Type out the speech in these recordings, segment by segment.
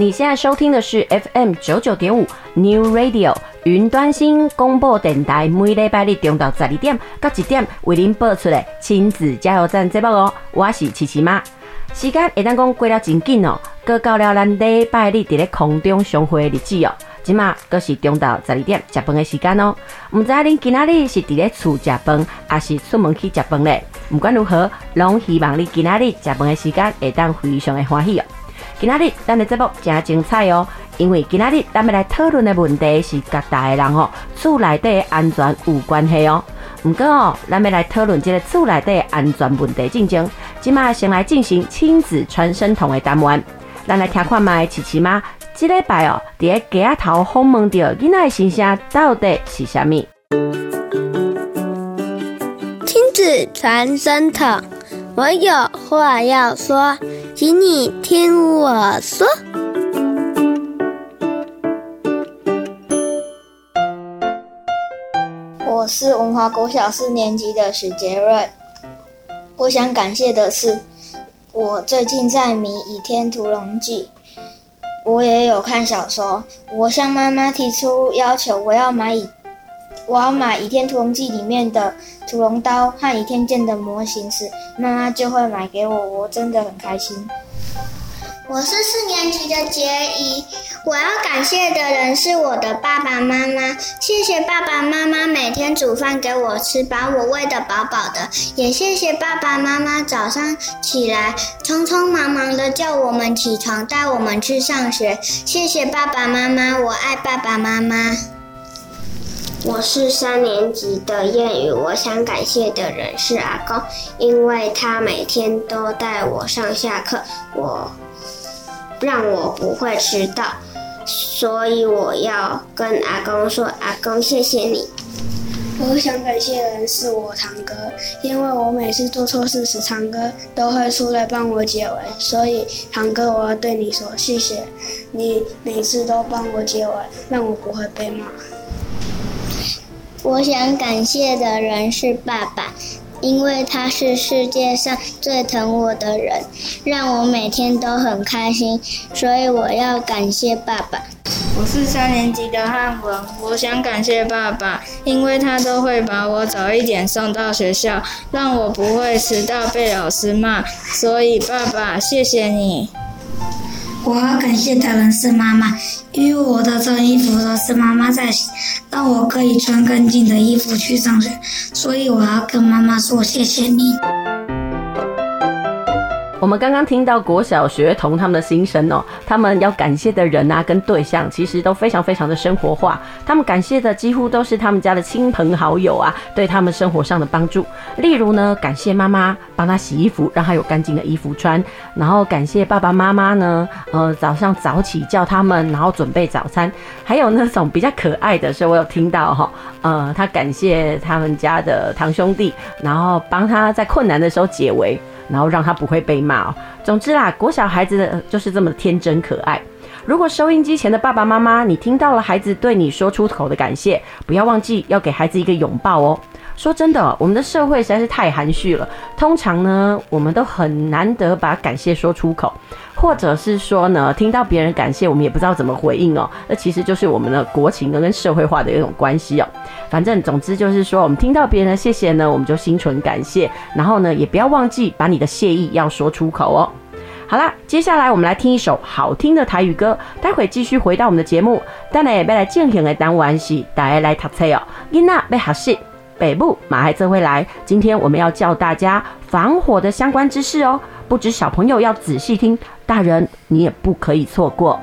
你现在收听的是 FM 九九点五 New Radio 云端新广播电台，每礼拜日中到十二点到一点为您播出的亲子加油站节目哦。我是琪琪妈，时间会当讲过了真紧哦，阁到了咱礼拜日伫咧空中相会的日子哦。今嘛阁是中到十二点食饭的时间哦。唔知恁今仔日是伫咧厝食饭，还是出门去食饭咧？不管如何，拢希望你今仔日食饭的时间会当非常的欢喜哦。今仔日咱的节目真精彩哦，因为今仔日咱们来讨论的问题是甲大个人哦，厝内底的安全有关系哦。不过哦，咱们来讨论这个厝内底安全问题之前，今嘛先来进行亲子传声筒的单元。咱来听看麦琪琪妈，这礼拜哦，伫个街头访问到囡仔的心声到底是啥物？亲子传声筒，我有话要说。请你听我说，我是文华国小四年级的许杰瑞。我想感谢的是，我最近在迷《倚天屠龙记》，我也有看小说。我向妈妈提出要求，我要买。我要买《倚天屠龙记》里面的屠龙刀和倚天剑的模型时，妈妈就会买给我，我真的很开心。我是四年级的杰怡，我要感谢的人是我的爸爸妈妈，谢谢爸爸妈妈每天煮饭给我吃，把我喂得饱饱的，也谢谢爸爸妈妈早上起来匆匆忙忙的叫我们起床，带我们去上学，谢谢爸爸妈妈，我爱爸爸妈妈。我是三年级的谚语，我想感谢的人是阿公，因为他每天都带我上下课，我让我不会迟到，所以我要跟阿公说，阿公谢谢你。我想感谢的人是我堂哥，因为我每次做错事时，堂哥都会出来帮我解围，所以堂哥我要对你说谢谢，你每次都帮我解围，让我不会被骂。我想感谢的人是爸爸，因为他是世界上最疼我的人，让我每天都很开心，所以我要感谢爸爸。我是三年级的汉文，我想感谢爸爸，因为他都会把我早一点送到学校，让我不会迟到被老师骂，所以爸爸谢谢你。我要感谢的人是妈妈，因为我的脏衣服都是妈妈在洗，让我可以穿干净的衣服去上学，所以我要跟妈妈说谢谢你。我们刚刚听到国小学童他们的心声哦，他们要感谢的人啊，跟对象其实都非常非常的生活化。他们感谢的几乎都是他们家的亲朋好友啊，对他们生活上的帮助。例如呢，感谢妈妈帮他洗衣服，让他有干净的衣服穿；然后感谢爸爸妈妈呢，呃，早上早起叫他们，然后准备早餐。还有那种比较可爱的是，我有听到哈，呃，他感谢他们家的堂兄弟，然后帮他在困难的时候解围。然后让他不会被骂哦。总之啦，国小孩子的就是这么天真可爱。如果收音机前的爸爸妈妈，你听到了孩子对你说出口的感谢，不要忘记要给孩子一个拥抱哦。说真的，我们的社会实在是太含蓄了。通常呢，我们都很难得把感谢说出口，或者是说呢，听到别人感谢，我们也不知道怎么回应哦。那其实就是我们的国情跟社会化的一种关系哦。反正总之就是说，我们听到别人的谢谢呢，我们就心存感谢，然后呢，也不要忘记把你的谢意要说出口哦。好啦，接下来我们来听一首好听的台语歌，待会继续回到我们的节目。等下要来进行的单元是大家来读册哦，囡仔要学习。北部马孩子会来，今天我们要教大家防火的相关知识哦。不止小朋友要仔细听，大人你也不可以错过。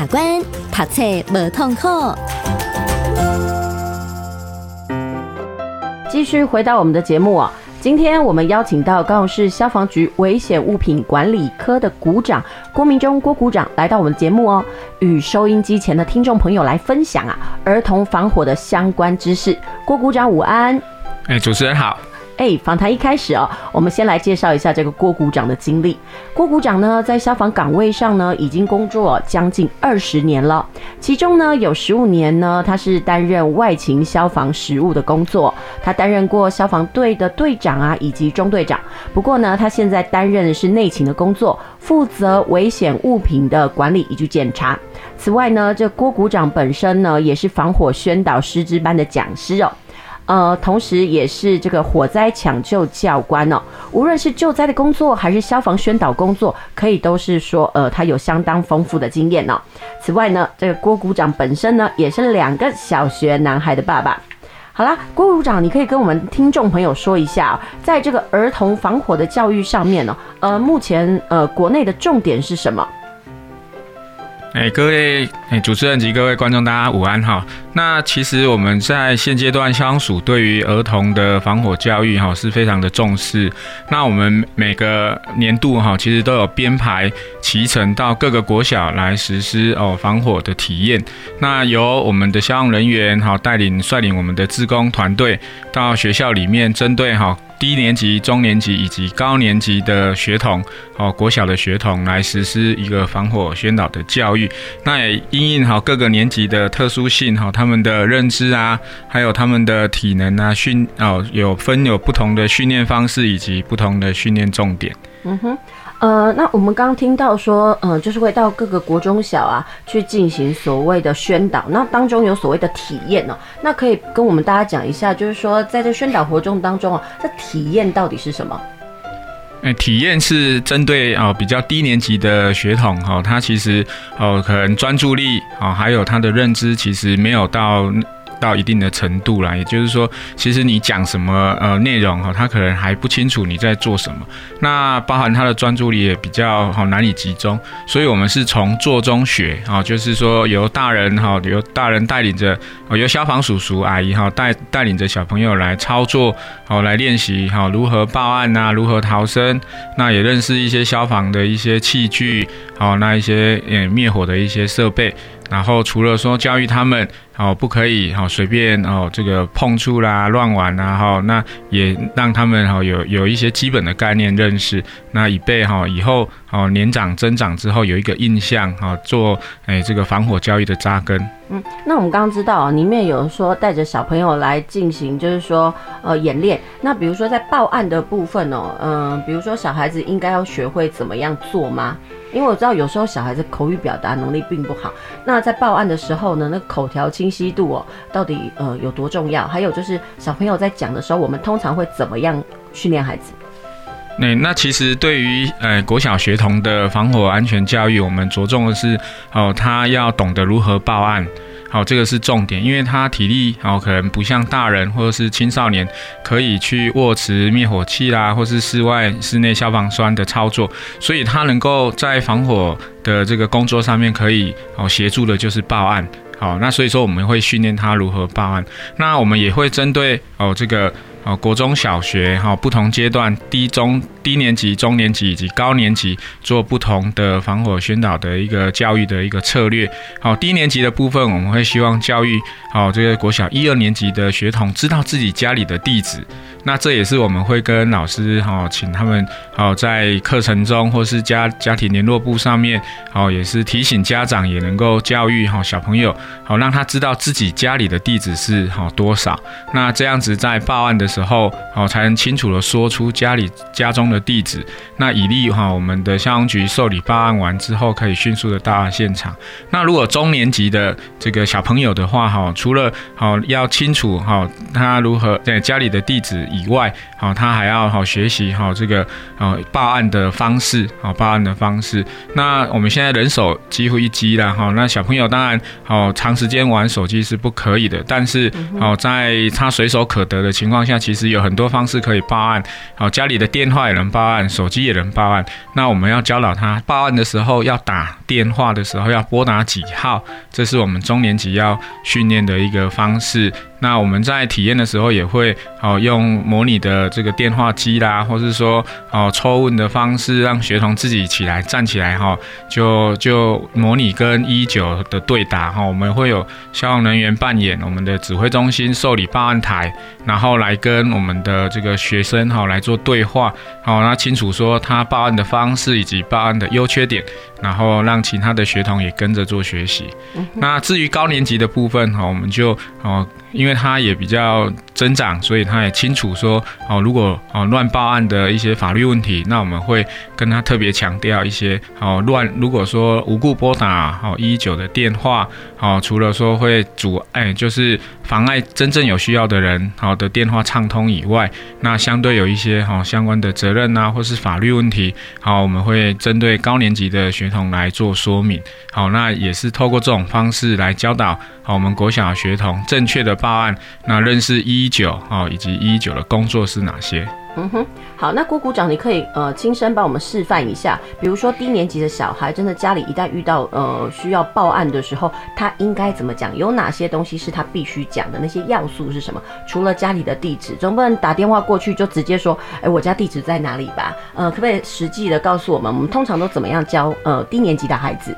卡关，读册无痛苦。继续回到我们的节目啊，今天我们邀请到高雄市消防局危险物品管理科的股长郭明忠郭股长来到我们的节目哦，与收音机前的听众朋友来分享啊儿童防火的相关知识。郭股长午安，哎，主持人好。哎，访谈一开始哦，我们先来介绍一下这个郭股长的经历。郭股长呢，在消防岗位上呢，已经工作将近二十年了，其中呢，有十五年呢，他是担任外勤消防实务的工作。他担任过消防队的队长啊，以及中队长。不过呢，他现在担任的是内勤的工作，负责危险物品的管理以及检查。此外呢，这郭股长本身呢，也是防火宣导师资班的讲师哦。呃，同时也是这个火灾抢救教官哦。无论是救灾的工作，还是消防宣导工作，可以都是说，呃，他有相当丰富的经验哦。此外呢，这个郭股长本身呢，也是两个小学男孩的爸爸。好啦，郭股长，你可以跟我们听众朋友说一下，在这个儿童防火的教育上面呢，呃，目前呃，国内的重点是什么？哎，各位哎，主持人及各位观众，大家午安哈。那其实我们在现阶段，消防署对于儿童的防火教育哈是非常的重视。那我们每个年度哈，其实都有编排期程到各个国小来实施哦防火的体验。那由我们的消防人员哈带领率领我们的志工团队到学校里面，针对哈。低年级、中年级以及高年级的学童，哦，国小的学童来实施一个防火宣导的教育。那也因应好各个年级的特殊性，哈，他们的认知啊，还有他们的体能啊，训哦，有分有不同的训练方式以及不同的训练重点。嗯哼。呃，那我们刚刚听到说，呃，就是会到各个国中小啊去进行所谓的宣导，那当中有所谓的体验哦，那可以跟我们大家讲一下，就是说在这宣导活动当中啊，这体验到底是什么？哎，体验是针对哦比较低年级的学童哈，他其实哦可能专注力啊，还有他的认知其实没有到。到一定的程度啦，也就是说，其实你讲什么呃内容哈，他可能还不清楚你在做什么。那包含他的专注力也比较好难以集中，所以我们是从做中学啊，就是说由大人哈，由大人带领着，由消防叔叔阿姨哈带带领着小朋友来操作，好来练习哈如何报案呐，如何逃生，那也认识一些消防的一些器具，好那一些呃灭火的一些设备。然后除了说教育他们哦，不可以哈随便哦这个碰触啦、乱玩啊哈，那也让他们哈有有一些基本的概念认识，那以备哈以后哦年长增长之后有一个印象哈，做诶这个防火教育的扎根。嗯，那我们刚刚知道里面有说带着小朋友来进行，就是说呃演练。那比如说在报案的部分哦，嗯，比如说小孩子应该要学会怎么样做吗？因为我知道有时候小孩子口语表达能力并不好，那在报案的时候呢，那口条清晰度哦，到底呃有多重要？还有就是小朋友在讲的时候，我们通常会怎么样训练孩子？那那其实对于呃国小学童的防火安全教育，我们着重的是哦，他要懂得如何报案。好，这个是重点，因为他体力好，可能不像大人或者是青少年可以去握持灭火器啦，或是室外、室内消防栓的操作，所以他能够在防火的这个工作上面可以哦协助的就是报案。好，那所以说我们会训练他如何报案，那我们也会针对哦这个。哦，国中小学哈，不同阶段，低中低年级、中年级以及高年级做不同的防火宣导的一个教育的一个策略。好，低年级的部分，我们会希望教育好这个国小一二年级的学童知道自己家里的地址。那这也是我们会跟老师哈，请他们好在课程中或是家家庭联络簿上面，好也是提醒家长也能够教育好小朋友，好让他知道自己家里的地址是好多少。那这样子在报案的时候，哦，才能清楚地说出家里家中的地址，那以利哈我们的消防局受理报案完之后，可以迅速的到达现场。那如果中年级的这个小朋友的话，哈，除了好要清楚哈他如何在家里的地址以外，好他还要好学习好这个呃报案的方式，好报案的方式。那我们现在人手几乎一机了哈，那小朋友当然好长时间玩手机是不可以的，但是好在他随手可得的情况下。其实有很多方式可以报案，好，家里的电话也能报案，手机也能报案。那我们要教导他报案的时候要打电话的时候要拨打几号，这是我们中年级要训练的一个方式。那我们在体验的时候也会哦用模拟的这个电话机啦，或是说哦抽问的方式，让学童自己起来站起来哈，就就模拟跟一一九的对答哈。我们会有消防人员扮演我们的指挥中心受理报案台，然后来跟我们的这个学生哈来做对话，好，那清楚说他报案的方式以及报案的优缺点，然后让其他的学童也跟着做学习。那至于高年级的部分哈，我们就哦。因为他也比较增长，所以他也清楚说哦，如果哦乱报案的一些法律问题，那我们会跟他特别强调一些哦乱，如果说无故拨打哦一一九的电话哦，除了说会阻碍，就是妨碍真正有需要的人好的电话畅通以外，那相对有一些哈相关的责任呐，或是法律问题，好，我们会针对高年级的学童来做说明。好，那也是透过这种方式来教导好我们国小学童正确的报案，那认识一一九哦，以及一一九的工作是哪些？嗯哼，好，那郭股长，你可以呃亲身帮我们示范一下，比如说低年级的小孩，真的家里一旦遇到呃需要报案的时候，他应该怎么讲？有哪些东西是他必须讲的？那些要素是什么？除了家里的地址，总不能打电话过去就直接说，哎，我家地址在哪里吧？呃，可不可以实际的告诉我们？我们通常都怎么样教呃低年级的孩子？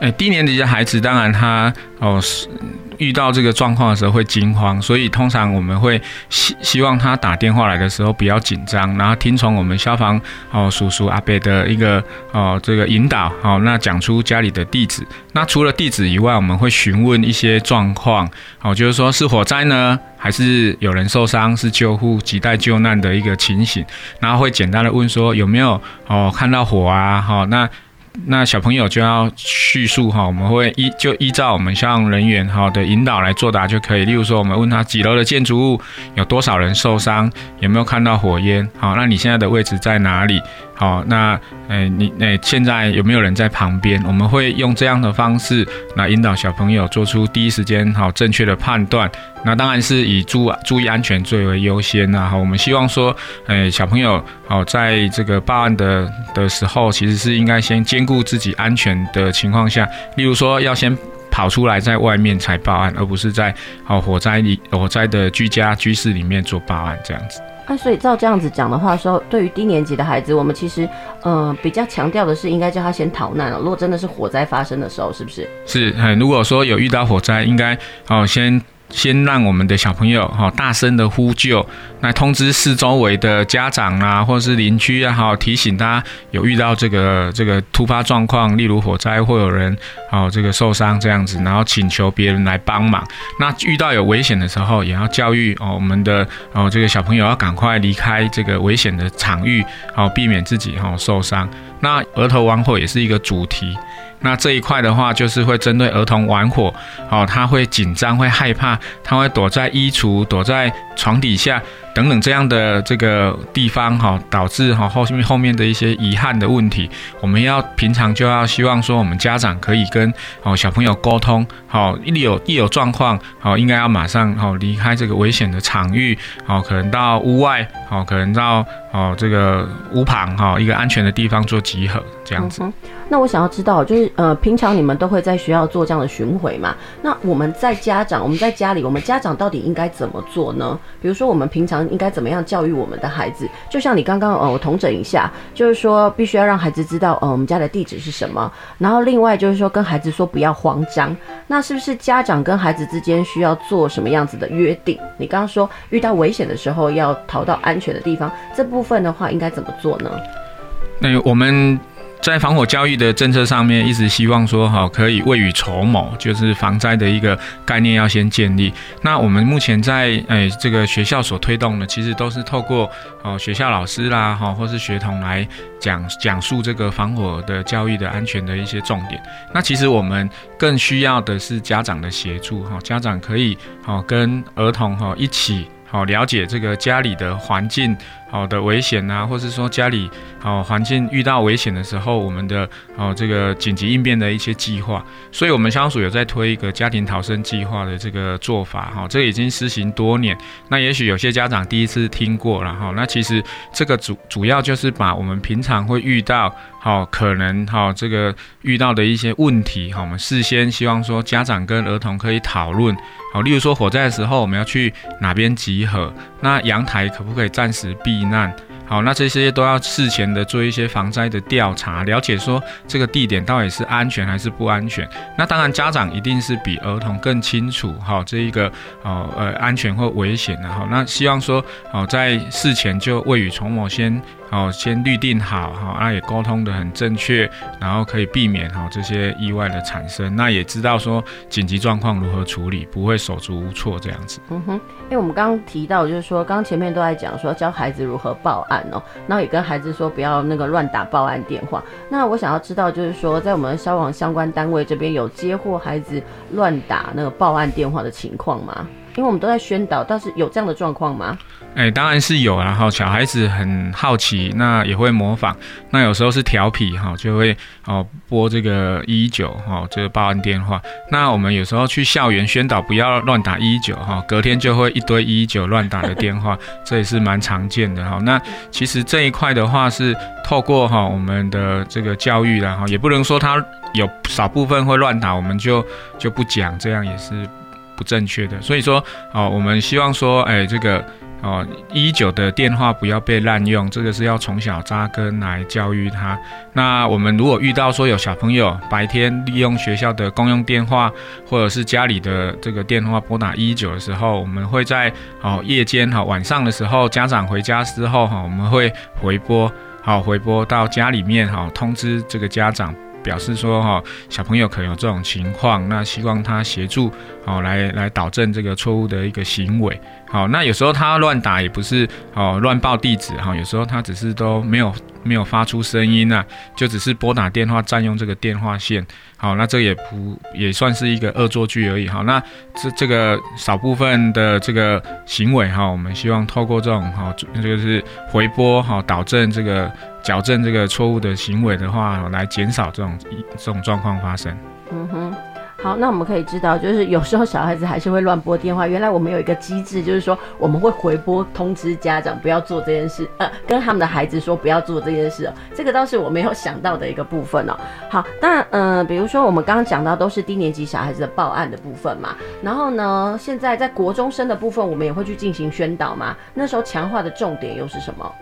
哎，低年级的孩子，当然他哦是。遇到这个状况的时候会惊慌，所以通常我们会希希望他打电话来的时候不要紧张，然后听从我们消防哦叔叔阿伯的一个哦这个引导，好，那讲出家里的地址。那除了地址以外，我们会询问一些状况，哦，就是说是火灾呢，还是有人受伤，是救护急待救难的一个情形，然后会简单的问说有没有哦看到火啊，好那。那小朋友就要叙述哈，我们会依就依照我们消防人员哈的引导来作答就可以。例如说，我们问他几楼的建筑物，有多少人受伤，有没有看到火焰？好，那你现在的位置在哪里？好，那诶，你诶，现在有没有人在旁边？我们会用这样的方式来引导小朋友做出第一时间好正确的判断。那当然是以注注意安全最为优先呐。好，我们希望说，诶，小朋友好在这个报案的的时候，其实是应该先兼顾自己安全的情况下，例如说要先跑出来在外面才报案，而不是在哦火灾里火灾的居家居室里面做报案这样子。那，所以照这样子讲的话说，对于低年级的孩子，我们其实，呃，比较强调的是应该叫他先逃难了。如果真的是火灾发生的时候，是不是？是，嗯，如果说有遇到火灾，应该哦先。先让我们的小朋友哈大声的呼救，来通知四周围的家长啊，或者是邻居啊，好提醒他有遇到这个这个突发状况，例如火灾或有人哦这个受伤这样子，然后请求别人来帮忙。那遇到有危险的时候，也要教育哦我们的哦这个小朋友要赶快离开这个危险的场域，好避免自己哈受伤。那额头玩火也是一个主题。那这一块的话，就是会针对儿童玩火，哦，他会紧张，会害怕，他会躲在衣橱，躲在床底下。等等这样的这个地方哈，导致哈后面后面的一些遗憾的问题，我们要平常就要希望说，我们家长可以跟哦小朋友沟通，好一有一有状况，好应该要马上好离开这个危险的场域，好可能到屋外，好可能到哦这个屋旁哈一个安全的地方做集合这样子。那我想要知道，就是呃，平常你们都会在学校做这样的巡回嘛？那我们在家长，我们在家里，我们家长到底应该怎么做呢？比如说，我们平常应该怎么样教育我们的孩子？就像你刚刚呃，我统整一下，就是说必须要让孩子知道呃，我们家的地址是什么。然后另外就是说，跟孩子说不要慌张。那是不是家长跟孩子之间需要做什么样子的约定？你刚刚说遇到危险的时候要逃到安全的地方，这部分的话应该怎么做呢？那我们。在防火教育的政策上面，一直希望说哈，可以未雨绸缪，就是防灾的一个概念要先建立。那我们目前在诶这个学校所推动的，其实都是透过哦学校老师啦哈，或是学童来讲讲述这个防火的教育的安全的一些重点。那其实我们更需要的是家长的协助哈，家长可以好跟儿童哈一起好了解这个家里的环境好的危险啊，或是说家里哦环境遇到危险的时候，我们的哦这个紧急应变的一些计划。所以，我们消防署有在推一个家庭逃生计划的这个做法哈，这已经施行多年。那也许有些家长第一次听过了哈，那其实这个主主要就是把我们平常会遇到。好，可能哈，这个遇到的一些问题，哈，我们事先希望说家长跟儿童可以讨论，好，例如说火灾的时候我们要去哪边集合，那阳台可不可以暂时避避难？好，那这些都要事前的做一些防灾的调查，了解说这个地点到底是安全还是不安全。那当然家长一定是比儿童更清楚，哈，这一个哦呃安全或危险的哈。那希望说好在事前就未雨绸缪，先。好，先预定好哈，那也沟通的很正确，然后可以避免哈这些意外的产生。那也知道说紧急状况如何处理，不会手足无措这样子。嗯哼，因为我们刚刚提到，就是说刚前面都在讲说教孩子如何报案哦，然后也跟孩子说不要那个乱打报案电话。那我想要知道，就是说在我们消防相关单位这边有接获孩子乱打那个报案电话的情况吗？因为我们都在宣导，但是有这样的状况吗？哎、当然是有，然后小孩子很好奇，那也会模仿，那有时候是调皮哈，就会哦拨这个一一九哈，这个报案电话。那我们有时候去校园宣导不要乱打一一九哈，隔天就会一堆一一九乱打的电话，这也是蛮常见的哈。那其实这一块的话是透过哈我们的这个教育，然后也不能说他有少部分会乱打，我们就就不讲，这样也是。不正确的，所以说，哦，我们希望说，哎，这个，哦，一九的电话不要被滥用，这个是要从小扎根来教育他。那我们如果遇到说有小朋友白天利用学校的公用电话，或者是家里的这个电话拨打一一九的时候，我们会在哦夜间哈晚上的时候，家长回家之后哈，我们会回拨，好回拨到家里面哈，通知这个家长。表示说哈，小朋友可能有这种情况，那希望他协助哦，来来导正这个错误的一个行为。好，那有时候他乱打也不是哦，乱报地址哈，有时候他只是都没有没有发出声音呐，就只是拨打电话占用这个电话线。好，那这也不也算是一个恶作剧而已。哈，那这这个少部分的这个行为哈，我们希望透过这种哈，这个是回拨哈，导正这个矫正这个错误的行为的话，来减少这种这种状况发生。嗯哼。好，那我们可以知道，就是有时候小孩子还是会乱拨电话。原来我们有一个机制，就是说我们会回拨通知家长不要做这件事，呃，跟他们的孩子说不要做这件事。这个倒是我没有想到的一个部分哦。好，当然，嗯、比如说我们刚刚讲到都是低年级小孩子的报案的部分嘛。然后呢，现在在国中生的部分，我们也会去进行宣导嘛。那时候强化的重点又是什么？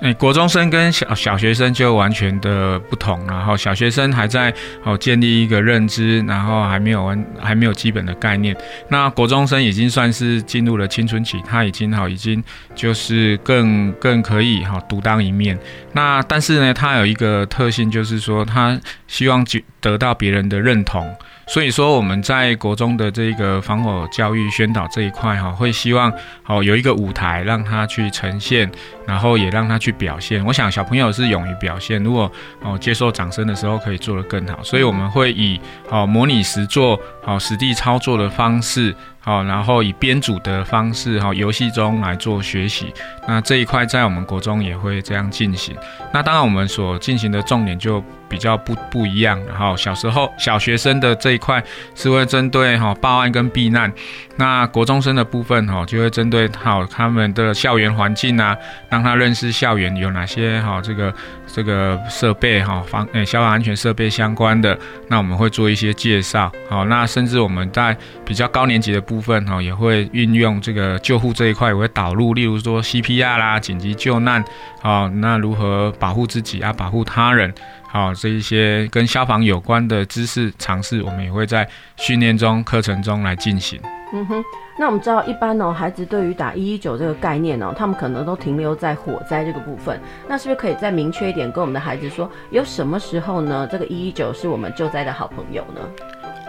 哎，国中生跟小小学生就完全的不同，然后小学生还在哦建立一个认知，然后还没有完，还没有基本的概念。那国中生已经算是进入了青春期，他已经好，已经就是更更可以哈独当一面。那但是呢，他有一个特性，就是说他希望得到别人的认同。所以说我们在国中的这个防火教育宣导这一块哈，会希望哦有一个舞台让他去呈现，然后也让他去表现。我想小朋友是勇于表现，如果哦接受掌声的时候可以做得更好。所以我们会以哦模拟实做，哦实地操作的方式。好，然后以编组的方式，哈，游戏中来做学习。那这一块在我们国中也会这样进行。那当然，我们所进行的重点就比较不不一样。然后小时候小学生的这一块是会针对哈报案跟避难。那国中生的部分哈就会针对好他们的校园环境啊，让他认识校园有哪些哈这个这个设备哈防诶消防安全设备相关的。那我们会做一些介绍。好，那甚至我们在比较高年级的部分哈也会运用这个救护这一块，也会导入，例如说 CPR 啦、紧急救难，好，那如何保护自己啊、保护他人，好，这一些跟消防有关的知识尝试，我们也会在训练中、课程中来进行。嗯哼，那我们知道，一般哦，孩子对于打一一九这个概念哦，他们可能都停留在火灾这个部分。那是不是可以再明确一点，跟我们的孩子说，有什么时候呢？这个一一九是我们救灾的好朋友呢？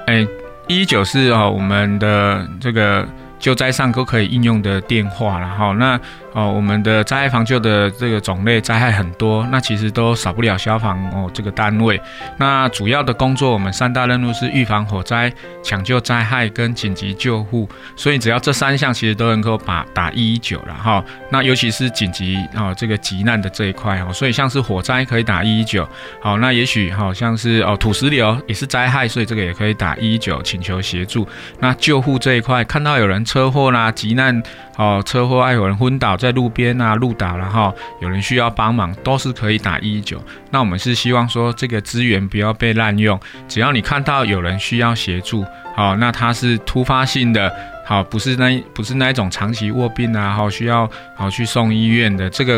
哎。一一九是啊，我们的这个救灾上都可以应用的电话，然后那哦，我们的灾害防救的这个种类灾害很多，那其实都少不了消防哦这个单位。那主要的工作，我们三大任务是预防火灾、抢救灾害跟紧急救护。所以只要这三项，其实都能够把打一一九了哈。那尤其是紧急哦这个急难的这一块哦，所以像是火灾可以打一一九。好，那也许好像是哦土石流也是灾害，所以这个也可以打一一九请求协助。那救护这一块，看到有人车祸啦、急难哦车祸，还有人昏倒。在路边啊，路倒然后有人需要帮忙，都是可以打一一九。那我们是希望说，这个资源不要被滥用，只要你看到有人需要协助，好，那他是突发性的，好，不是那不是那一种长期卧病啊，好需要好去送医院的，这个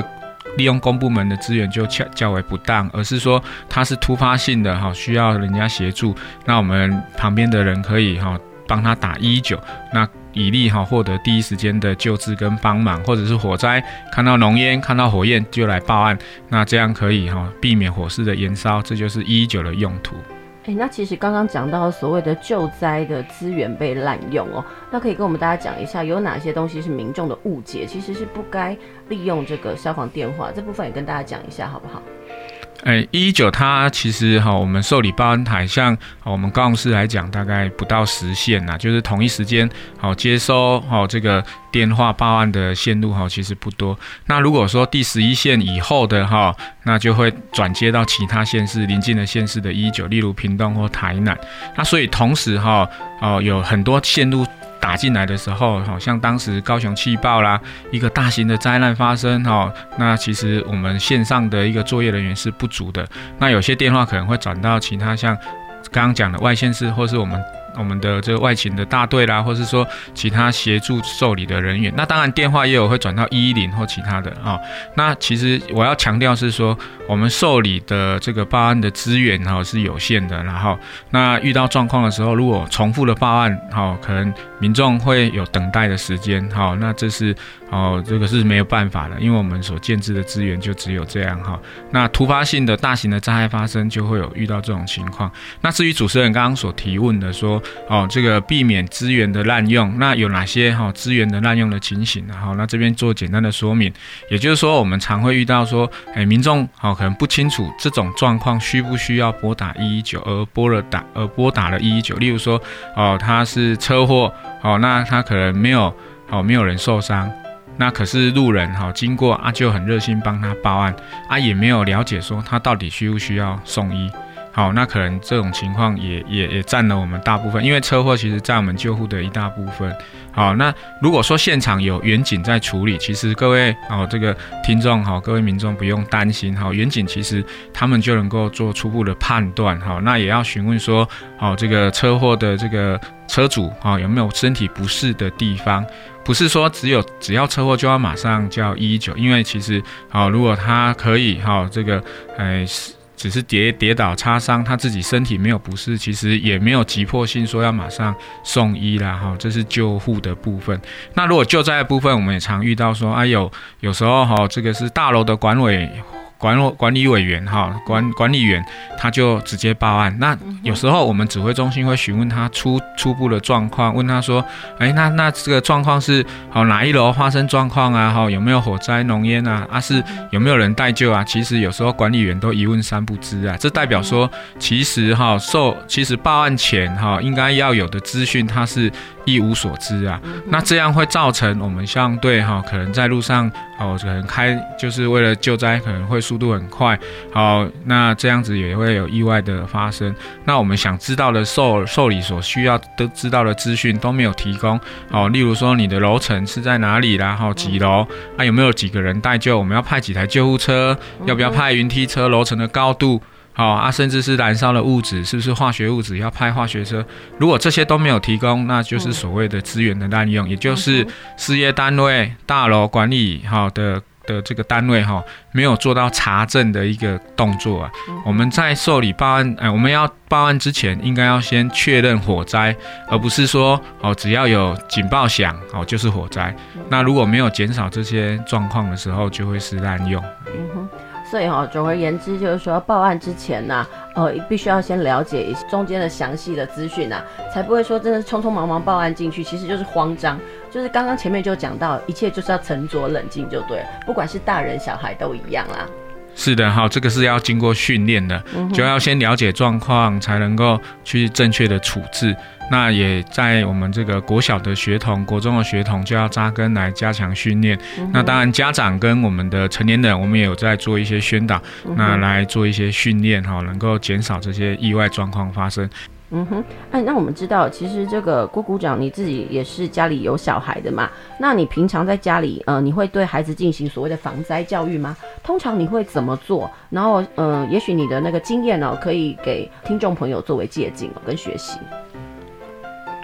利用公部门的资源就较较为不当，而是说他是突发性的，哈需要人家协助，那我们旁边的人可以哈帮他打一一九，那。以利哈获得第一时间的救治跟帮忙，或者是火灾看到浓烟看到火焰就来报案，那这样可以哈避免火势的延烧，这就是一一九的用途。诶，那其实刚刚讲到所谓的救灾的资源被滥用哦，那可以跟我们大家讲一下有哪些东西是民众的误解，其实是不该利用这个消防电话，这部分也跟大家讲一下好不好？哎，一一九它其实哈，我们受理报案台，像我们高雄市来讲，大概不到十线呐，就是同一时间好接收好这个电话报案的线路哈，其实不多。那如果说第十一线以后的哈，那就会转接到其他县市邻近的县市的一一九，例如屏东或台南。那所以同时哈，哦有很多线路。打进来的时候，好像当时高雄气爆啦，一个大型的灾难发生，哈，那其实我们线上的一个作业人员是不足的，那有些电话可能会转到其他像刚刚讲的外线市，或是我们。我们的这个外勤的大队啦，或是说其他协助受理的人员，那当然电话也有会转到一一零或其他的啊、那其实我要强调是说，我们受理的这个报案的资源哈是有限的，然后那遇到状况的时候，如果重复的报案，哈，可能民众会有等待的时间，哈，那这是。哦，这个是没有办法的，因为我们所建置的资源就只有这样哈。那突发性的大型的灾害发生，就会有遇到这种情况。那至于主持人刚刚所提问的说，哦，这个避免资源的滥用，那有哪些哈资源的滥用的情形呢？好，那这边做简单的说明，也就是说，我们常会遇到说，哎，民众好可能不清楚这种状况需不需要拨打一一九，而拨了打而拨打了一一九。例如说，哦，他是车祸，哦，那他可能没有，哦，没有人受伤。那可是路人哈，经过啊就很热心帮他报案啊，也没有了解说他到底需不需要送医。好，那可能这种情况也也也占了我们大部分，因为车祸其实占我们救护的一大部分。好，那如果说现场有员警在处理，其实各位哦，这个听众好，各位民众不用担心。好，员警其实他们就能够做初步的判断。好，那也要询问说，哦，这个车祸的这个车主啊，有没有身体不适的地方？不是说只有只要车祸就要马上叫一一九，因为其实好，如果他可以好，这个哎。只是跌跌倒擦伤，他自己身体没有不适，其实也没有急迫性说要马上送医啦。哈，这是救护的部分。那如果救灾的部分，我们也常遇到说，哎有有时候哈，这个是大楼的管委。管管理委员哈，管管理员他就直接报案。那有时候我们指挥中心会询问他初初步的状况，问他说，哎，那那这个状况是好哪一楼发生状况啊？哈，有没有火灾浓烟啊？啊是有没有人待救啊？其实有时候管理员都一问三不知啊。这代表说，其实哈受其实报案前哈应该要有的资讯他是一无所知啊。那这样会造成我们相对哈可能在路上哦可能开就是为了救灾可能会。速度很快，好，那这样子也会有意外的发生。那我们想知道的受受理所需要都知道的资讯都没有提供，好，例如说你的楼层是在哪里啦，然后几楼，啊有没有几个人待救？我们要派几台救护车？要不要派云梯车？楼层的高度，好啊，甚至是燃烧的物质是不是化学物质？要派化学车？如果这些都没有提供，那就是所谓的资源的滥用，也就是事业单位、大楼管理好的。的这个单位哈，没有做到查证的一个动作啊。我们在受理报案，哎，我们要报案之前，应该要先确认火灾，而不是说哦，只要有警报响哦，就是火灾。那如果没有减少这些状况的时候，就会是滥用。嗯哼，所以哈，总而言之就是说，报案之前呢，呃，必须要先了解一中间的详细的资讯啊，才不会说真的匆匆忙忙报案进去，其实就是慌张。就是刚刚前面就讲到，一切就是要沉着冷静就对了，不管是大人小孩都一样啦。是的，哈，这个是要经过训练的，就要先了解状况，才能够去正确的处置。那也在我们这个国小的学童、国中的学童就要扎根来加强训练。那当然，家长跟我们的成年人，我们也有在做一些宣导，那来做一些训练，哈，能够减少这些意外状况发生。嗯哼，哎，那我们知道，其实这个郭股长你自己也是家里有小孩的嘛？那你平常在家里，呃，你会对孩子进行所谓的防灾教育吗？通常你会怎么做？然后，嗯、也许你的那个经验呢，可以给听众朋友作为借鉴跟学习。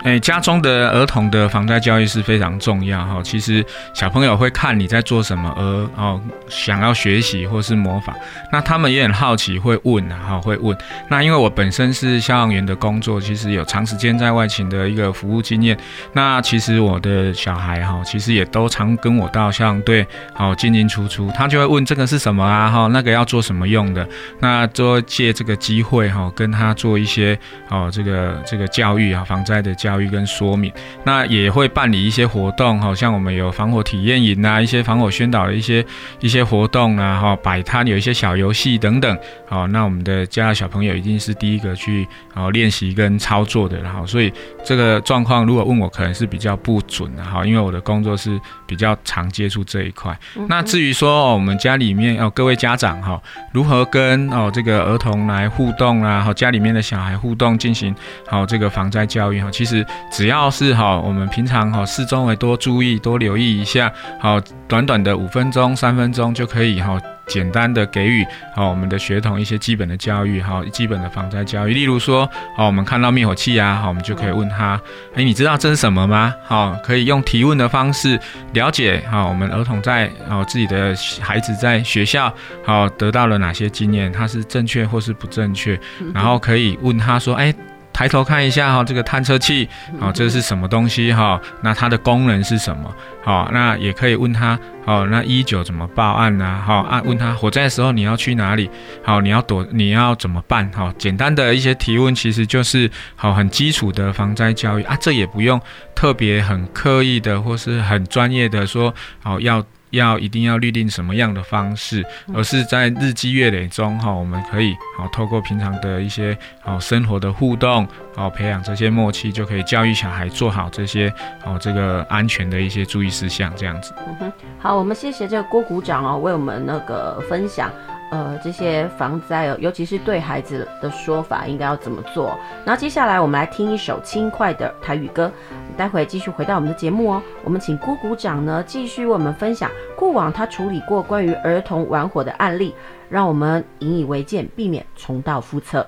哎，家中的儿童的防灾教育是非常重要哈。其实小朋友会看你在做什么，而哦想要学习或是模仿。那他们也很好奇，会问哈，会问。那因为我本身是消防员的工作，其实有长时间在外勤的一个服务经验。那其实我的小孩哈，其实也都常跟我到消防队好进进出出，他就会问这个是什么啊？哈，那个要做什么用的？那就借这个机会哈，跟他做一些哦这个这个教育啊，防灾的教。教育跟说明，那也会办理一些活动，好像我们有防火体验营啊，一些防火宣导的一些一些活动啊，哈，摆摊有一些小游戏等等，好，那我们的家小朋友一定是第一个去啊练习跟操作的，然后所以这个状况如果问我，可能是比较不准的哈，因为我的工作是比较常接触这一块。那至于说我们家里面哦各位家长哈，如何跟哦这个儿童来互动啊，和家里面的小孩互动进行好这个防灾教育哈，其实。只要是哈，我们平常哈，四周围多注意、多留意一下，好，短短的五分钟、三分钟就可以哈，简单的给予好我们的学童一些基本的教育，哈，基本的防灾教育。例如说，好，我们看到灭火器啊，好，我们就可以问他，哎，你知道这是什么吗？好，可以用提问的方式了解，好，我们儿童在哦自己的孩子在学校好得到了哪些经验，他是正确或是不正确，然后可以问他说，哎。抬头看一下哈，这个探测器，好，这是什么东西哈？那它的功能是什么？好，那也可以问他，好，那一九怎么报案呢？好，啊，问他火灾的时候你要去哪里？好，你要躲，你要怎么办？好，简单的一些提问，其实就是好很基础的防灾教育啊，这也不用特别很刻意的或是很专业的说，好要。要一定要律定什么样的方式，而是在日积月累中哈，我们可以好透过平常的一些好生活的互动，好培养这些默契，就可以教育小孩做好这些好这个安全的一些注意事项，这样子。嗯哼，好，我们谢谢这个郭股长哦，为我们那个分享。呃，这些防灾哦，尤其是对孩子的说法，应该要怎么做？然后接下来我们来听一首轻快的台语歌，待会继续回到我们的节目哦。我们请郭股长呢，继续为我们分享过往他处理过关于儿童玩火的案例，让我们引以为鉴，避免重蹈覆辙。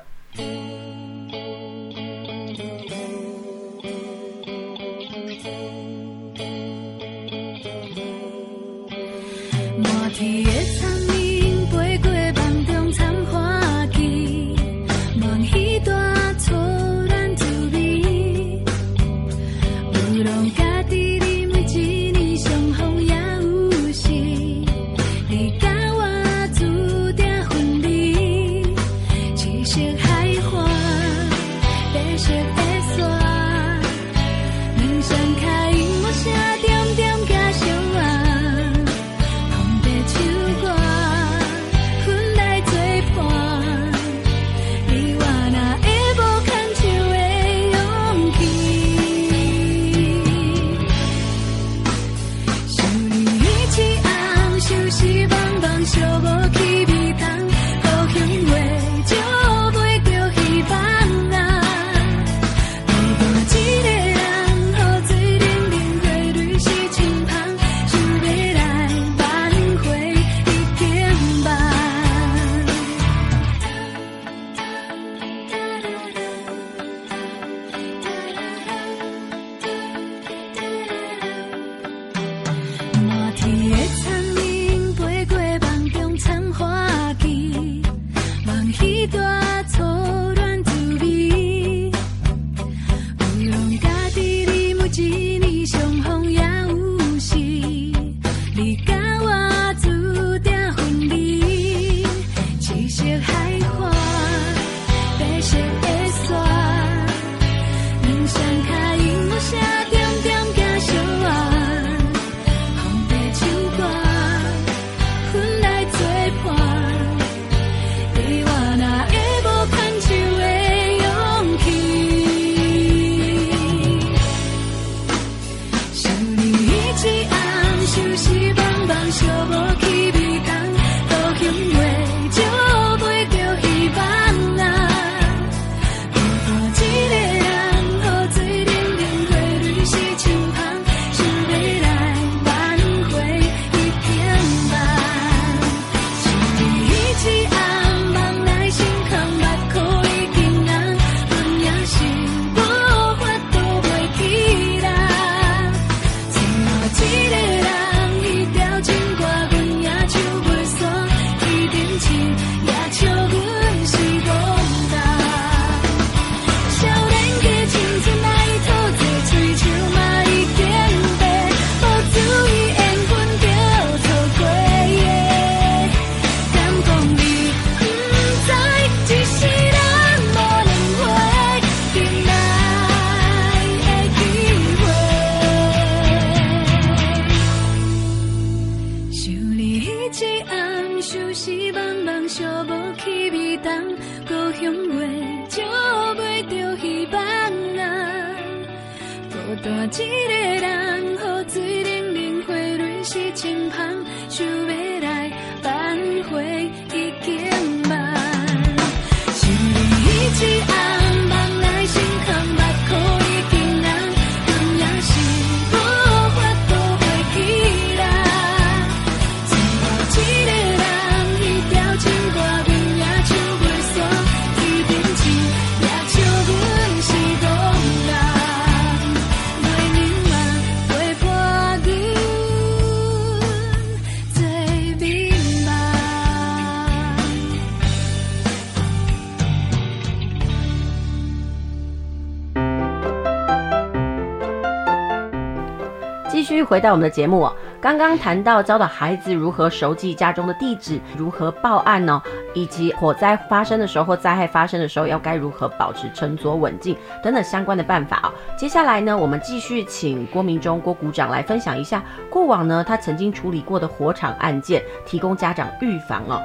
回到我们的节目哦，刚刚谈到教导孩子如何熟记家中的地址，如何报案哦，以及火灾发生的时候或灾害发生的时候要该如何保持沉着稳静等等相关的办法哦。接下来呢，我们继续请郭明忠郭股长来分享一下过往呢他曾经处理过的火场案件，提供家长预防哦。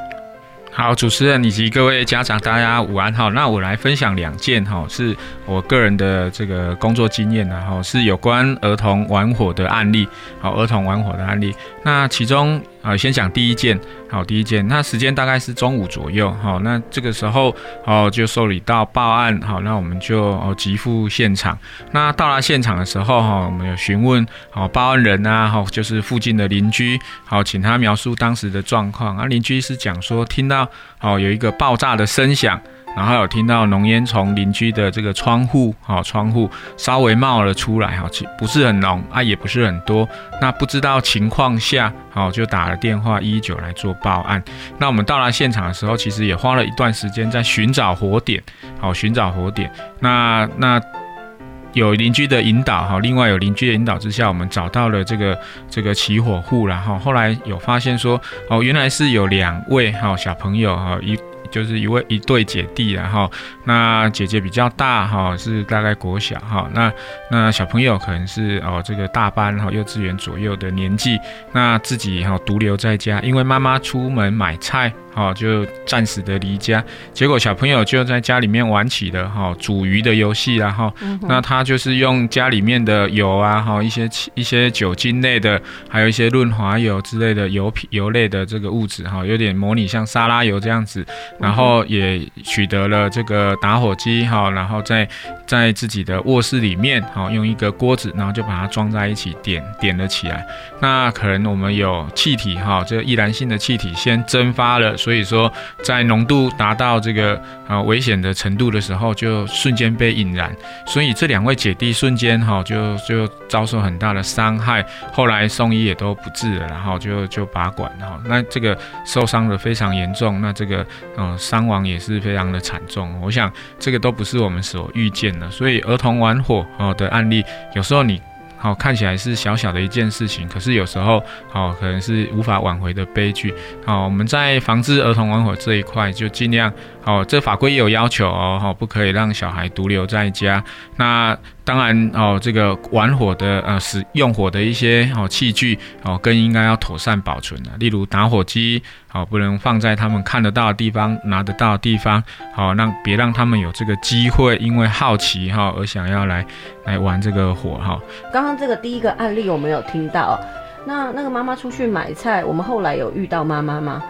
好，主持人以及各位家长，大家午安。好，那我来分享两件哈，是我个人的这个工作经验，然后是有关儿童玩火的案例。好，儿童玩火的案例，那其中。啊，先讲第一件。好，第一件，那时间大概是中午左右。好，那这个时候哦，就受理到报案。好，那我们就哦急赴现场。那到达现场的时候，哈，我们有询问好报案人啊，好，就是附近的邻居，好，请他描述当时的状况。啊，邻居是讲说听到哦有一个爆炸的声响。然后有听到浓烟从邻居的这个窗户，好，窗户稍微冒了出来，哈，其不是很浓啊，也不是很多。那不知道情况下，好，就打了电话一一九来做报案。那我们到了现场的时候，其实也花了一段时间在寻找火点，好，寻找火点。那那有邻居的引导，哈，另外有邻居的引导之下，我们找到了这个这个起火户，然后后来有发现说，哦，原来是有两位哈小朋友哈一。就是一位一对姐弟，然后那姐姐比较大哈，是大概国小哈，那那小朋友可能是哦这个大班哈，幼稚园左右的年纪，那自己哈独留在家，因为妈妈出门买菜。好，就暂时的离家，结果小朋友就在家里面玩起了哈煮鱼的游戏，然后那他就是用家里面的油啊，哈一些一些酒精类的，还有一些润滑油之类的油品油类的这个物质哈，有点模拟像沙拉油这样子，然后也取得了这个打火机哈，然后在在自己的卧室里面哈用一个锅子，然后就把它装在一起点点了起来。那可能我们有气体哈，这个易燃性的气体先蒸发了。所以说，在浓度达到这个啊危险的程度的时候，就瞬间被引燃。所以这两位姐弟瞬间哈就就遭受很大的伤害，后来送医也都不治了，然后就就拔管哈。那这个受伤的非常严重，那这个嗯伤亡也是非常的惨重。我想这个都不是我们所预见的。所以儿童玩火哦的案例，有时候你。好，看起来是小小的一件事情，可是有时候，好，可能是无法挽回的悲剧。好，我们在防治儿童玩火这一块，就尽量，好，这法规也有要求哦，好，不可以让小孩独留在家。那当然哦，这个玩火的呃使用火的一些哦器具哦，更应该要妥善保存的。例如打火机，好，不能放在他们看得到的地方、拿得到的地方，好，让别让他们有这个机会，因为好奇哈而想要来来玩这个火哈。刚刚这个第一个案例我们有听到，那那个妈妈出去买菜，我们后来有遇到妈妈吗？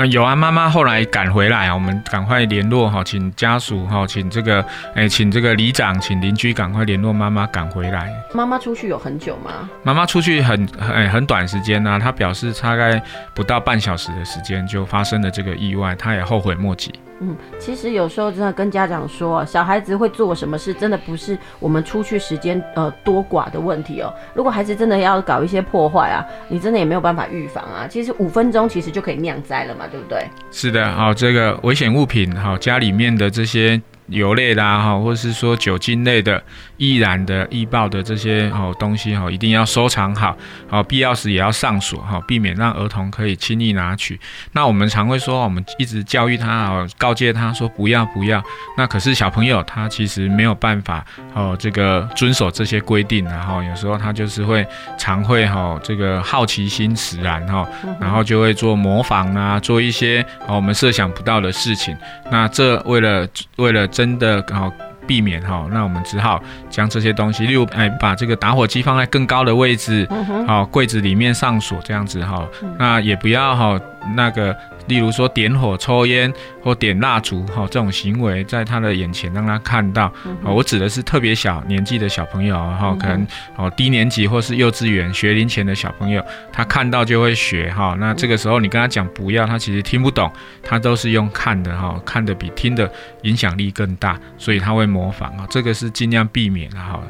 嗯，有啊，妈妈后来赶回来啊，我们赶快联络哈，请家属哈，请这个哎，请这个里长，请邻居赶快联络妈妈赶回来。妈妈出去有很久吗？妈妈出去很很很短时间呐，她表示大概不到半小时的时间就发生了这个意外，她也后悔莫及。嗯，其实有时候真的跟家长说，小孩子会做什么事，真的不是我们出去时间呃多寡的问题哦。如果孩子真的要搞一些破坏啊，你真的也没有办法预防啊。其实五分钟其实就可以酿灾了嘛，对不对？是的，好，这个危险物品，好，家里面的这些。油类啦，哈，或者是说酒精类的、易燃的、易爆的这些哦东西哈，一定要收藏好，好，必要时也要上锁哈，避免让儿童可以轻易拿取。那我们常会说，我们一直教育他哦，告诫他说不要不要。那可是小朋友他其实没有办法哦，这个遵守这些规定，然后有时候他就是会常会哈，这个好奇心使然哈，然后就会做模仿啊，做一些哦我们设想不到的事情。那这为了为了。真的好，避免哈，那我们只好将这些东西，例如哎，把这个打火机放在更高的位置，好，柜子里面上锁这样子哈，那也不要哈那个。例如说点火、抽烟或点蜡烛，哈，这种行为在他的眼前让他看到。我指的是特别小年纪的小朋友，哈，可能哦低年级或是幼稚园学龄前的小朋友，他看到就会学，哈。那这个时候你跟他讲不要，他其实听不懂，他都是用看的，哈，看的比听的影响力更大，所以他会模仿啊。这个是尽量避免的，哈。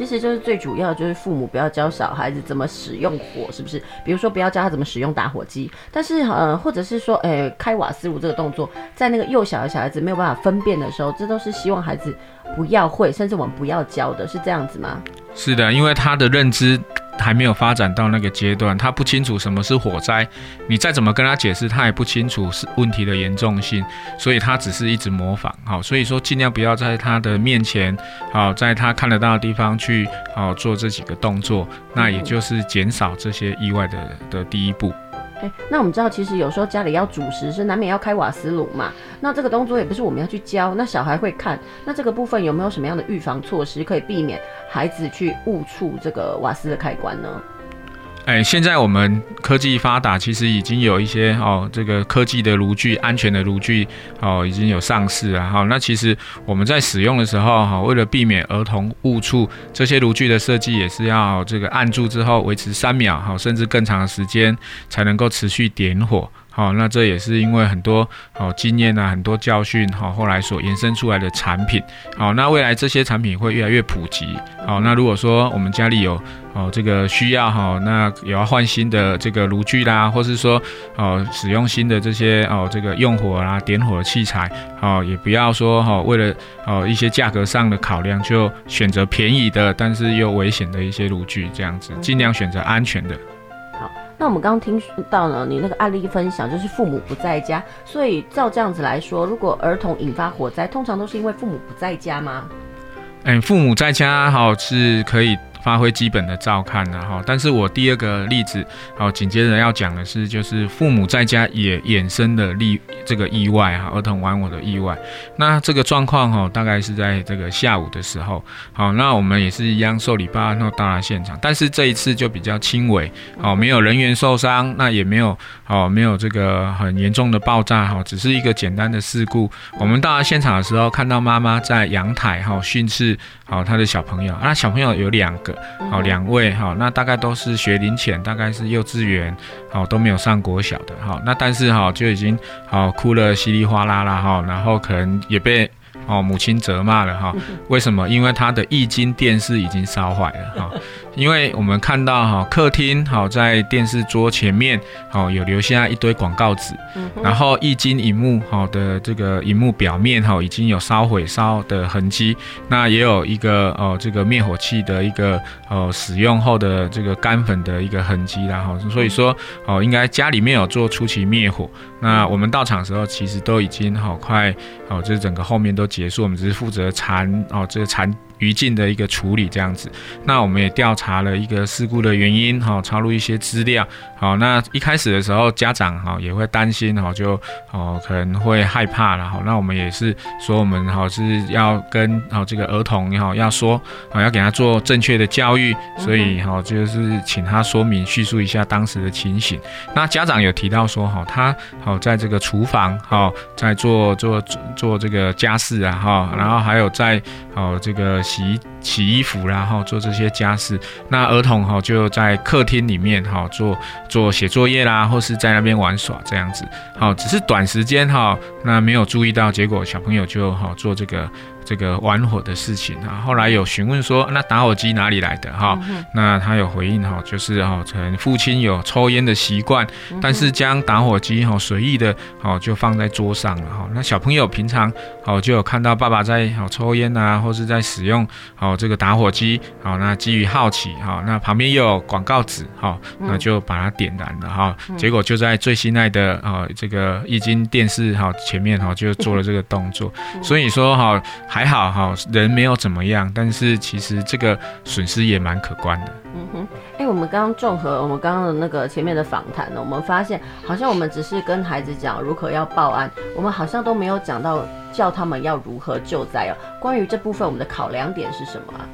其实就是最主要就是父母不要教小孩子怎么使用火，是不是？比如说不要教他怎么使用打火机，但是呃，或者是说，诶、开瓦斯炉这个动作，在那个幼小的小孩子没有办法分辨的时候，这都是希望孩子不要会，甚至我们不要教的，是这样子吗？是的，因为他的认知。还没有发展到那个阶段，他不清楚什么是火灾，你再怎么跟他解释，他也不清楚是问题的严重性，所以他只是一直模仿。好，所以说尽量不要在他的面前，好，在他看得到的地方去，好做这几个动作，那也就是减少这些意外的的第一步。那我们知道，其实有时候家里要煮食是难免要开瓦斯炉嘛。那这个动作也不是我们要去教，那小孩会看。那这个部分有没有什么样的预防措施可以避免孩子去误触这个瓦斯的开关呢？哎，现在我们科技发达，其实已经有一些哦，这个科技的炉具、安全的炉具哦，已经有上市了哈。那其实我们在使用的时候哈，为了避免儿童误触，这些炉具的设计也是要这个按住之后维持三秒哈，甚至更长的时间才能够持续点火。好，那这也是因为很多好经验啊，很多教训好，后来所延伸出来的产品。好，那未来这些产品会越来越普及。好，那如果说我们家里有哦这个需要哈，那也要换新的这个炉具啦，或是说哦使用新的这些哦这个用火啦、点火器材，好，也不要说哈为了哦一些价格上的考量，就选择便宜的，但是又危险的一些炉具，这样子尽量选择安全的。那我们刚刚听到呢，你那个案例分享就是父母不在家，所以照这样子来说，如果儿童引发火灾，通常都是因为父母不在家吗？嗯，父母在家好是可以。发挥基本的照看然后，但是我第二个例子，好，紧接着要讲的是，就是父母在家也衍生的例这个意外哈，儿童玩我的意外。那这个状况哈，大概是在这个下午的时候，好，那我们也是一样受理报案后到达现场，但是这一次就比较轻微，好，没有人员受伤，那也没有，好，没有这个很严重的爆炸，哈，只是一个简单的事故。我们到达现场的时候，看到妈妈在阳台哈训斥，好，他的小朋友，那小朋友有两个。好，两位哈，那大概都是学龄前，大概是幼稚园，好，都没有上国小的哈，那但是哈就已经好哭了稀里哗啦啦哈，然后可能也被。哦，母亲责骂了哈，为什么？因为他的液晶电视已经烧坏了哈。因为我们看到哈，客厅好在电视桌前面好有留下一堆广告纸，然后液晶荧幕好的这个荧幕表面哈已经有烧毁烧的痕迹，那也有一个哦这个灭火器的一个哦使用后的这个干粉的一个痕迹然后所以说哦应该家里面有做初期灭火。那我们到场的时候其实都已经好快哦，这整个后面都结束，我们只是负责缠哦这个缠。余烬的一个处理这样子，那我们也调查了一个事故的原因，哈，抄录一些资料，好，那一开始的时候家长哈也会担心，哈，就哦可能会害怕了，哈，那我们也是说我们哈是要跟好这个儿童哈要说，啊要给他做正确的教育，所以哈就是请他说明叙述一下当时的情形。那家长有提到说，哈他好在这个厨房哈在做做做这个家事啊哈，然后还有在好这个。洗洗衣服，然后做这些家事。那儿童哈就在客厅里面哈做做写作业啦，或是在那边玩耍这样子。好，只是短时间哈，那没有注意到，结果小朋友就好做这个。这个玩火的事情啊，后来有询问说，那打火机哪里来的哈？那他有回应哈，就是哈，可能父亲有抽烟的习惯，但是将打火机哈随意的哈就放在桌上了哈。那小朋友平常好就有看到爸爸在好抽烟啊，或是在使用好这个打火机，好那基于好奇哈，那旁边又有广告纸哈，那就把它点燃了哈。结果就在最心爱的啊这个液晶电视哈前面哈就做了这个动作，所以说哈还。还好哈，人没有怎么样，但是其实这个损失也蛮可观的。嗯哼，哎、欸，我们刚刚综合我们刚刚的那个前面的访谈呢，我们发现好像我们只是跟孩子讲如何要报案，我们好像都没有讲到叫他们要如何救灾哦。关于这部分，我们的考量点是什么啊？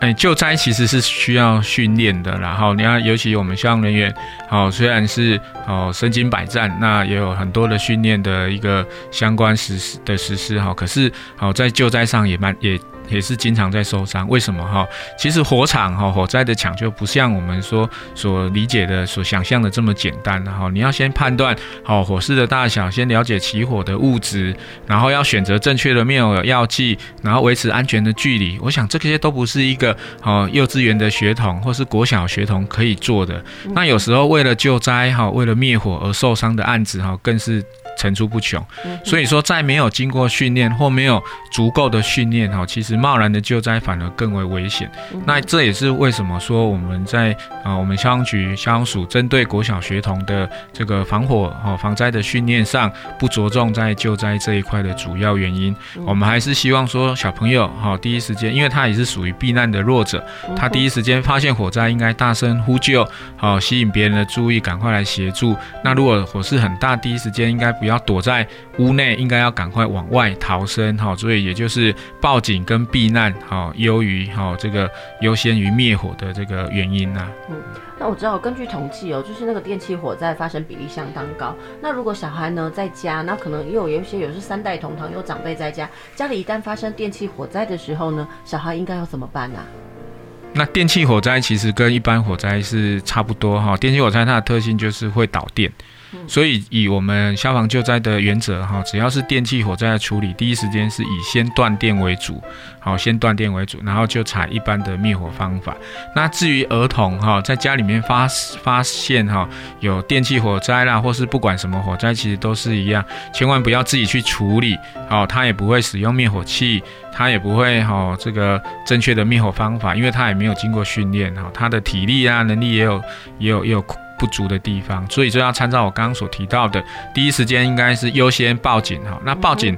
哎，救灾其实是需要训练的，然后你看，尤其我们消防人员，哦，虽然是哦身经百战，那也有很多的训练的一个相关实施的实施哈，可是哦在救灾上也蛮也。也是经常在受伤，为什么哈？其实火场哈火灾的抢救不像我们说所理解的、所想象的这么简单哈。你要先判断好火势的大小，先了解起火的物质，然后要选择正确的灭火药剂，然后维持安全的距离。我想这些都不是一个哦幼稚园的学童或是国小学童可以做的。那有时候为了救灾哈，为了灭火而受伤的案子哈，更是。层出不穷，所以说在没有经过训练或没有足够的训练哈，其实贸然的救灾反而更为危险。那这也是为什么说我们在啊，我们消防局消防署针对国小学童的这个防火哈防灾的训练上不着重在救灾这一块的主要原因。我们还是希望说小朋友哈第一时间，因为他也是属于避难的弱者，他第一时间发现火灾应该大声呼救，好吸引别人的注意，赶快来协助。那如果火势很大，第一时间应该不。要躲在屋内，应该要赶快往外逃生，哈，所以也就是报警跟避难，哈，优于哈这个优先于灭火的这个原因呐。嗯，那我知道根据统计哦，就是那个电器火灾发生比例相当高。那如果小孩呢在家，那可能又有一些有是三代同堂，有长辈在家，家里一旦发生电器火灾的时候呢，小孩应该要怎么办呢？那电气火灾其实跟一般火灾是差不多哈，电气火灾它的特性就是会导电。所以，以我们消防救灾的原则，哈，只要是电气火灾的处理，第一时间是以先断电为主，好，先断电为主，然后就采一般的灭火方法。那至于儿童，哈，在家里面发发现，哈，有电气火灾啦，或是不管什么火灾，其实都是一样，千万不要自己去处理，好，他也不会使用灭火器，他也不会，哈，这个正确的灭火方法，因为他也没有经过训练，哈，他的体力啊，能力也有，也有，也有。不足的地方，所以就要参照我刚刚所提到的，第一时间应该是优先报警哈。那报警，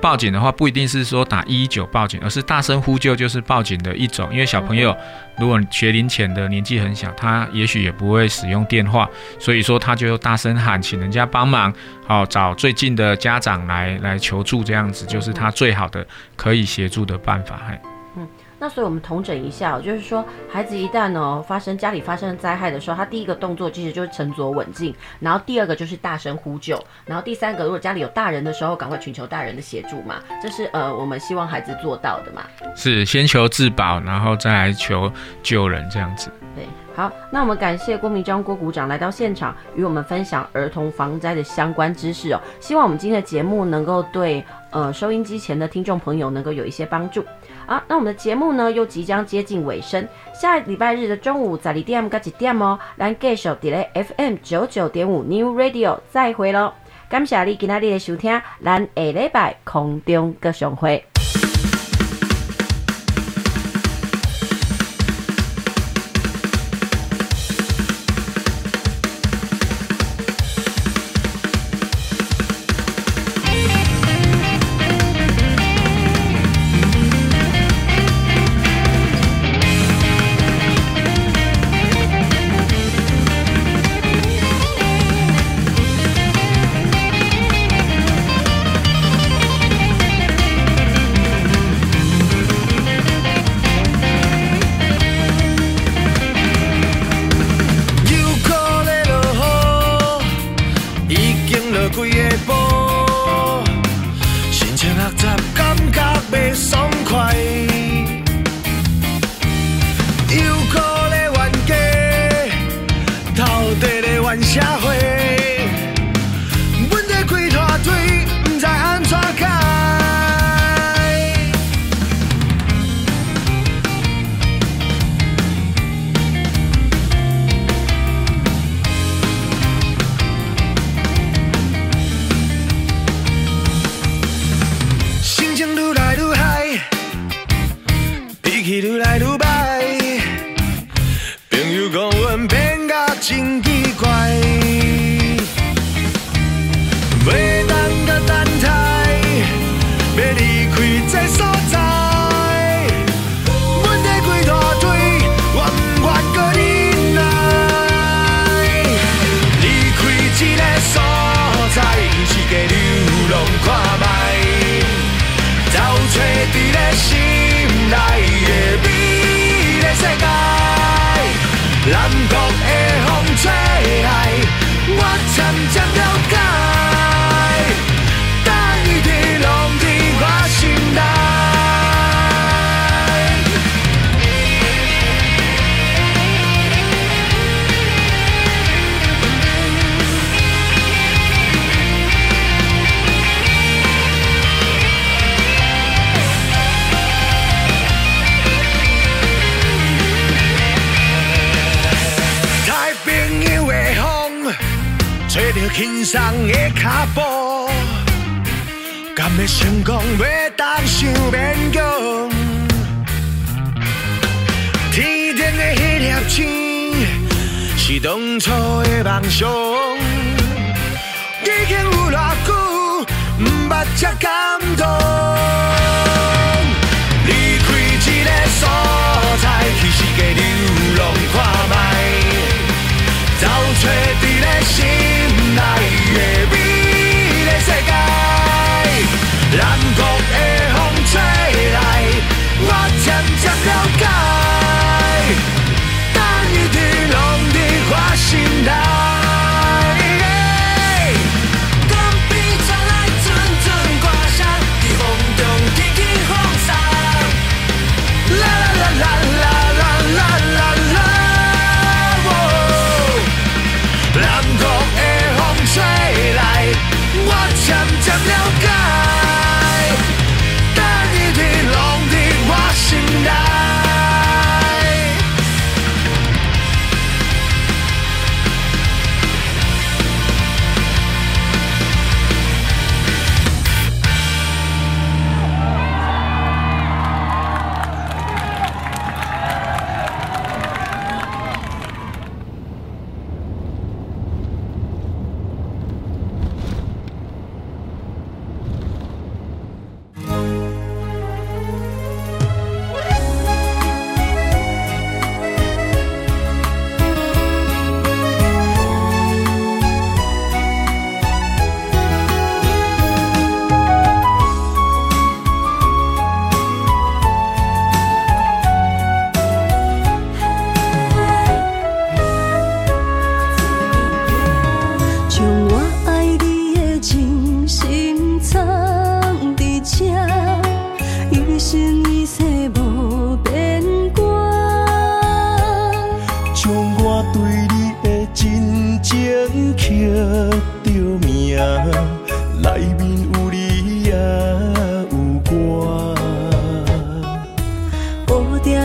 报警的话不一定是说打一一九报警，而是大声呼救就是报警的一种。因为小朋友如果学龄前的年纪很小，他也许也不会使用电话，所以说他就大声喊，请人家帮忙，好找最近的家长来来求助，这样子就是他最好的可以协助的办法。那所以，我们统整一下，就是说，孩子一旦呢发生家里发生了灾害的时候，他第一个动作其实就是沉着稳静，然后第二个就是大声呼救，然后第三个，如果家里有大人的时候，赶快寻求大人的协助嘛，这是呃我们希望孩子做到的嘛。是先求自保，然后再来求救人这样子。对，好，那我们感谢郭明章郭股长来到现场，与我们分享儿童防灾的相关知识哦。希望我们今天的节目能够对呃收音机前的听众朋友能够有一些帮助。好，那我们的节目呢又即将接近尾声，下礼拜日的中午十二点到一点哦，咱继续在咧 FM 九九点五 New Radio 再会喽，感谢你今天的收听，咱下礼拜空中阁相会。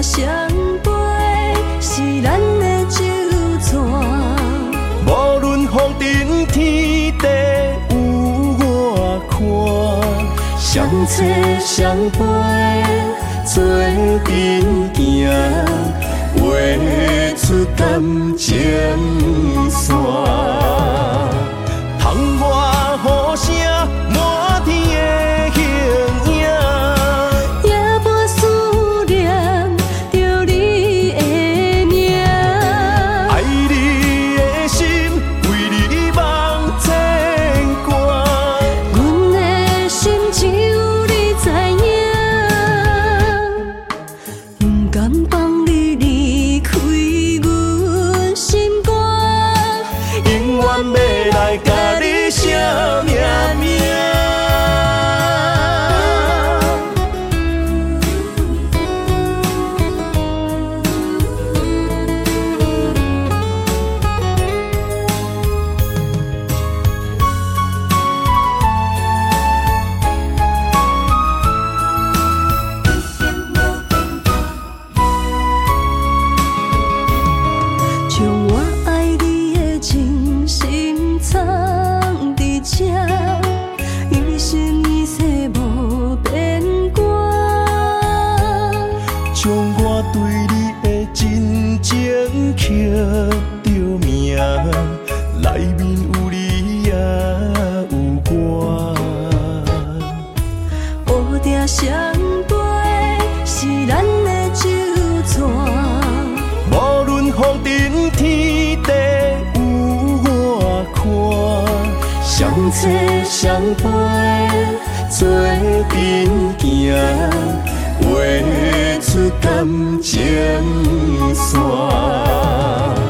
相陪，是咱的酒泉。无论风尘天地有我看，相知相陪做阵行，画出感情线。窗外雨声。次相陪，做阵行，画出感情线。